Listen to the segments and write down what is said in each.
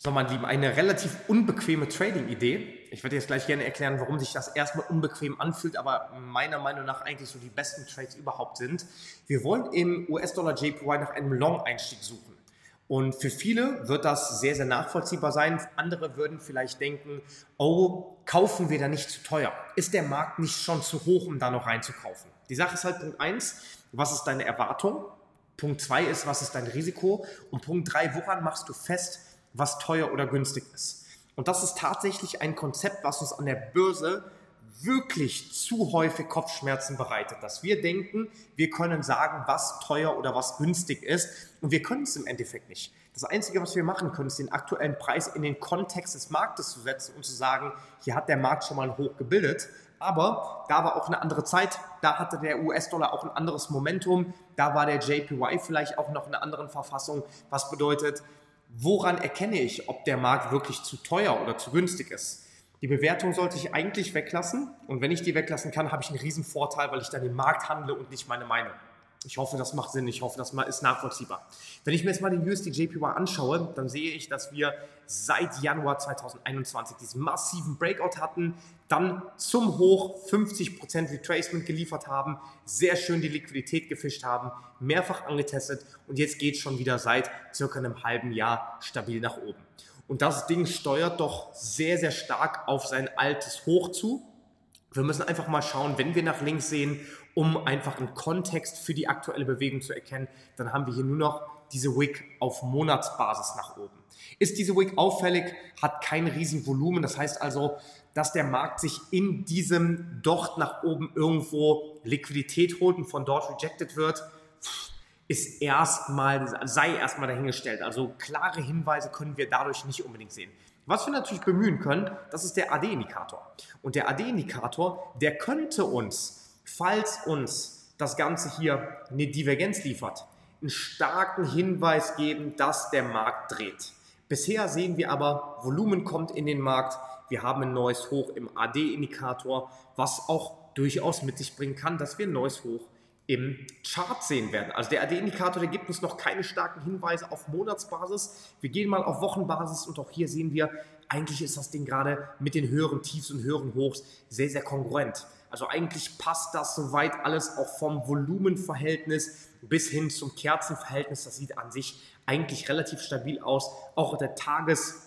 So, mein Lieben, eine relativ unbequeme Trading-Idee. Ich werde jetzt gleich gerne erklären, warum sich das erstmal unbequem anfühlt, aber meiner Meinung nach eigentlich so die besten Trades überhaupt sind. Wir wollen im US-Dollar JPY nach einem Long-Einstieg suchen. Und für viele wird das sehr, sehr nachvollziehbar sein. Andere würden vielleicht denken, oh, kaufen wir da nicht zu teuer? Ist der Markt nicht schon zu hoch, um da noch reinzukaufen? Die Sache ist halt Punkt eins: was ist deine Erwartung? Punkt zwei ist, was ist dein Risiko? Und Punkt drei: woran machst du fest, was teuer oder günstig ist. Und das ist tatsächlich ein Konzept, was uns an der Börse wirklich zu häufig Kopfschmerzen bereitet, dass wir denken, wir können sagen, was teuer oder was günstig ist und wir können es im Endeffekt nicht. Das Einzige, was wir machen können, ist den aktuellen Preis in den Kontext des Marktes zu setzen und zu sagen, hier hat der Markt schon mal hoch gebildet, aber da war auch eine andere Zeit, da hatte der US-Dollar auch ein anderes Momentum, da war der JPY vielleicht auch noch in einer anderen Verfassung, was bedeutet, woran erkenne ich, ob der Markt wirklich zu teuer oder zu günstig ist? Die Bewertung sollte ich eigentlich weglassen und wenn ich die weglassen kann, habe ich einen riesen Vorteil, weil ich dann den Markt handle und nicht meine Meinung. Ich hoffe, das macht Sinn. Ich hoffe, das ist nachvollziehbar. Wenn ich mir jetzt mal den USD JPY anschaue, dann sehe ich, dass wir seit Januar 2021 diesen massiven Breakout hatten, dann zum Hoch 50% Retracement geliefert haben, sehr schön die Liquidität gefischt haben, mehrfach angetestet und jetzt geht es schon wieder seit circa einem halben Jahr stabil nach oben. Und das Ding steuert doch sehr, sehr stark auf sein altes Hoch zu. Wir müssen einfach mal schauen, wenn wir nach links sehen um einfach einen Kontext für die aktuelle Bewegung zu erkennen, dann haben wir hier nur noch diese Wick auf Monatsbasis nach oben. Ist diese Wick auffällig, hat kein Riesenvolumen, das heißt also, dass der Markt sich in diesem dort nach oben irgendwo Liquidität holt und von dort rejected wird, ist erstmal, sei erstmal dahingestellt. Also klare Hinweise können wir dadurch nicht unbedingt sehen. Was wir natürlich bemühen können, das ist der AD-Indikator. Und der AD-Indikator, der könnte uns falls uns das Ganze hier eine Divergenz liefert, einen starken Hinweis geben, dass der Markt dreht. Bisher sehen wir aber, Volumen kommt in den Markt, wir haben ein neues Hoch im AD-Indikator, was auch durchaus mit sich bringen kann, dass wir ein neues Hoch im Chart sehen werden. Also der AD-Indikator, der gibt uns noch keine starken Hinweise auf Monatsbasis. Wir gehen mal auf Wochenbasis und auch hier sehen wir, eigentlich ist das Ding gerade mit den höheren Tiefs und höheren Hochs sehr, sehr kongruent. Also eigentlich passt das soweit alles auch vom Volumenverhältnis bis hin zum Kerzenverhältnis. Das sieht an sich eigentlich relativ stabil aus. Auch der Tageschart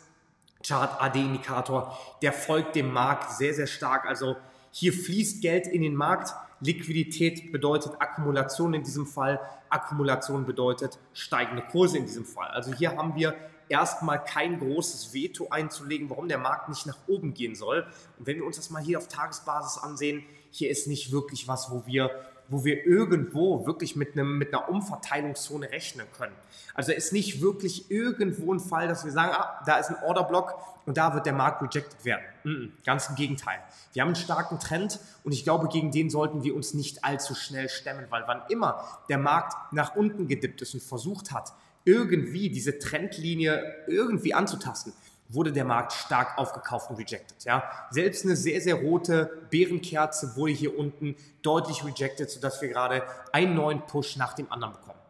AD-Indikator, der folgt dem Markt sehr, sehr stark. Also hier fließt Geld in den Markt. Liquidität bedeutet Akkumulation in diesem Fall. Akkumulation bedeutet steigende Kurse in diesem Fall. Also hier haben wir erstmal kein großes Veto einzulegen, warum der Markt nicht nach oben gehen soll. Und wenn wir uns das mal hier auf Tagesbasis ansehen, hier ist nicht wirklich was, wo wir wo wir irgendwo wirklich mit, einem, mit einer Umverteilungszone rechnen können. Also ist nicht wirklich irgendwo ein Fall, dass wir sagen, ah, da ist ein Orderblock und da wird der Markt rejected werden. Mm -mm, ganz im Gegenteil. Wir haben einen starken Trend und ich glaube, gegen den sollten wir uns nicht allzu schnell stemmen, weil wann immer der Markt nach unten gedippt ist und versucht hat, irgendwie diese Trendlinie irgendwie anzutasten, wurde der Markt stark aufgekauft und rejected. Ja? Selbst eine sehr, sehr rote Bärenkerze wurde hier unten deutlich rejected, sodass wir gerade einen neuen Push nach dem anderen bekommen.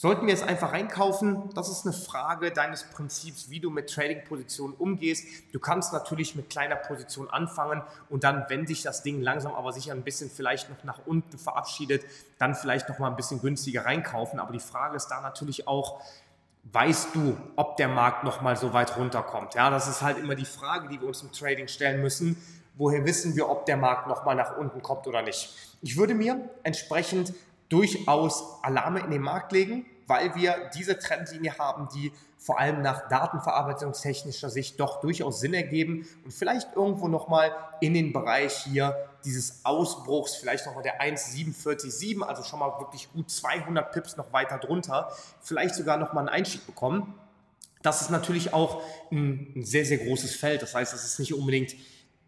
Sollten wir es einfach reinkaufen? Das ist eine Frage deines Prinzips, wie du mit Trading-Positionen umgehst. Du kannst natürlich mit kleiner Position anfangen und dann, wenn sich das Ding langsam aber sicher ein bisschen vielleicht noch nach unten verabschiedet, dann vielleicht noch mal ein bisschen günstiger reinkaufen. Aber die Frage ist da natürlich auch, weißt du, ob der Markt noch mal so weit runterkommt? Ja, das ist halt immer die Frage, die wir uns im Trading stellen müssen. Woher wissen wir, ob der Markt noch mal nach unten kommt oder nicht? Ich würde mir entsprechend durchaus Alarme in den Markt legen, weil wir diese Trendlinie haben, die vor allem nach datenverarbeitungstechnischer Sicht doch durchaus Sinn ergeben und vielleicht irgendwo nochmal in den Bereich hier dieses Ausbruchs, vielleicht nochmal der 1,747, also schon mal wirklich gut 200 Pips noch weiter drunter, vielleicht sogar nochmal einen Einstieg bekommen. Das ist natürlich auch ein, ein sehr, sehr großes Feld. Das heißt, das ist nicht unbedingt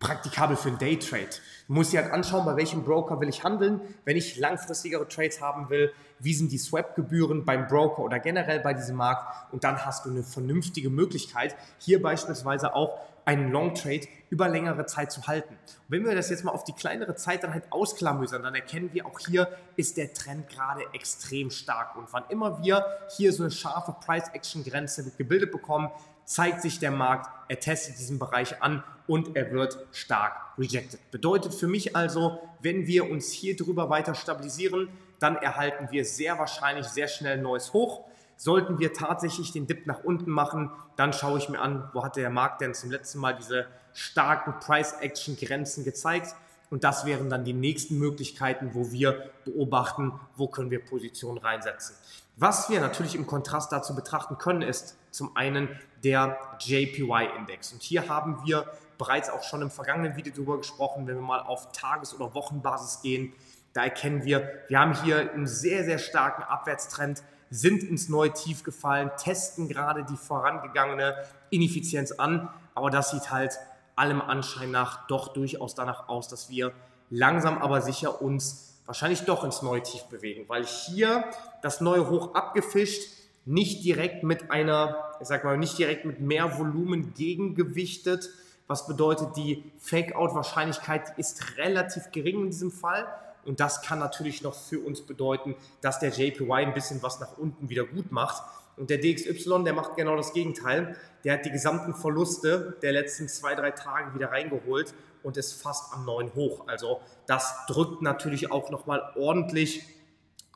praktikabel für einen Daytrade. Du musst dir halt anschauen, bei welchem Broker will ich handeln. Wenn ich langfristigere Trades haben will, wie sind die Swap-Gebühren beim Broker oder generell bei diesem Markt und dann hast du eine vernünftige Möglichkeit, hier beispielsweise auch einen Long Trade über längere Zeit zu halten. Und wenn wir das jetzt mal auf die kleinere Zeit dann halt ausklamüsern, dann erkennen wir auch hier ist der Trend gerade extrem stark. Und wann immer wir hier so eine scharfe Price-Action-Grenze gebildet bekommen, zeigt sich der Markt, er testet diesen Bereich an und er wird stark rejected. Bedeutet für mich also, wenn wir uns hier drüber weiter stabilisieren, dann erhalten wir sehr wahrscheinlich sehr schnell ein neues Hoch. Sollten wir tatsächlich den Dip nach unten machen, dann schaue ich mir an, wo hat der Markt denn zum letzten Mal diese starken Price-Action-Grenzen gezeigt. Und das wären dann die nächsten Möglichkeiten, wo wir beobachten, wo können wir Positionen reinsetzen. Was wir natürlich im Kontrast dazu betrachten können, ist zum einen der JPY-Index. Und hier haben wir bereits auch schon im vergangenen Video darüber gesprochen, wenn wir mal auf Tages- oder Wochenbasis gehen, da erkennen wir, wir haben hier einen sehr, sehr starken Abwärtstrend, sind ins neue Tief gefallen, testen gerade die vorangegangene Ineffizienz an, aber das sieht halt allem Anschein nach doch durchaus danach aus, dass wir langsam aber sicher uns wahrscheinlich doch ins neue Tief bewegen, weil hier das neue Hoch abgefischt, nicht direkt mit einer, ich sag mal, nicht direkt mit mehr Volumen gegengewichtet, was bedeutet, die Fake-Out-Wahrscheinlichkeit ist relativ gering in diesem Fall. Und das kann natürlich noch für uns bedeuten, dass der JPY ein bisschen was nach unten wieder gut macht. Und der DXY, der macht genau das Gegenteil. Der hat die gesamten Verluste der letzten zwei, drei Tage wieder reingeholt und ist fast am neuen Hoch. Also das drückt natürlich auch nochmal ordentlich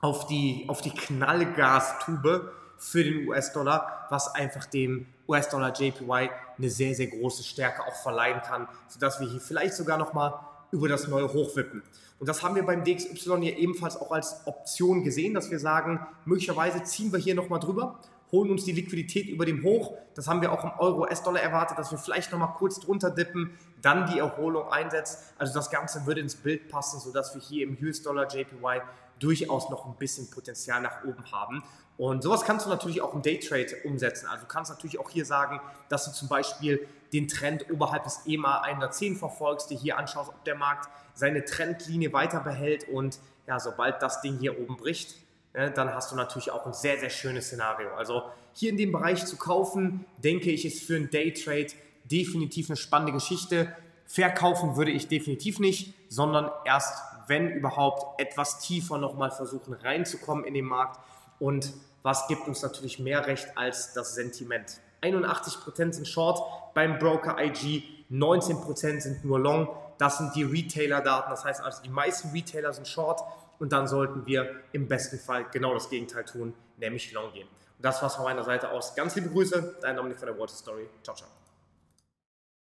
auf die, auf die Knallgastube für den US-Dollar, was einfach dem US-Dollar JPY eine sehr, sehr große Stärke auch verleihen kann, sodass wir hier vielleicht sogar nochmal über das neue Hoch wippen. Und das haben wir beim DXY hier ebenfalls auch als Option gesehen, dass wir sagen, möglicherweise ziehen wir hier nochmal drüber, holen uns die Liquidität über dem Hoch. Das haben wir auch im Euro-US-Dollar erwartet, dass wir vielleicht nochmal kurz drunter dippen, dann die Erholung einsetzt. Also das Ganze würde ins Bild passen, sodass wir hier im US-Dollar JPY durchaus noch ein bisschen Potenzial nach oben haben. Und sowas kannst du natürlich auch im Daytrade umsetzen. Also du kannst natürlich auch hier sagen, dass du zum Beispiel den Trend oberhalb des EMA 110 verfolgst, dir hier anschaust, ob der Markt seine Trendlinie weiter behält und ja, sobald das Ding hier oben bricht, ne, dann hast du natürlich auch ein sehr, sehr schönes Szenario. Also hier in dem Bereich zu kaufen, denke ich, ist für einen Daytrade definitiv eine spannende Geschichte. Verkaufen würde ich definitiv nicht, sondern erst, wenn überhaupt, etwas tiefer nochmal versuchen reinzukommen in den Markt. Und was gibt uns natürlich mehr Recht als das Sentiment? 81% sind Short beim Broker IG, 19% sind nur Long. Das sind die Retailer-Daten, das heißt also die meisten Retailer sind Short und dann sollten wir im besten Fall genau das Gegenteil tun, nämlich Long gehen. Und das war's von meiner Seite aus. Ganz liebe Grüße, dein Dominik von der Water Story. Ciao, ciao.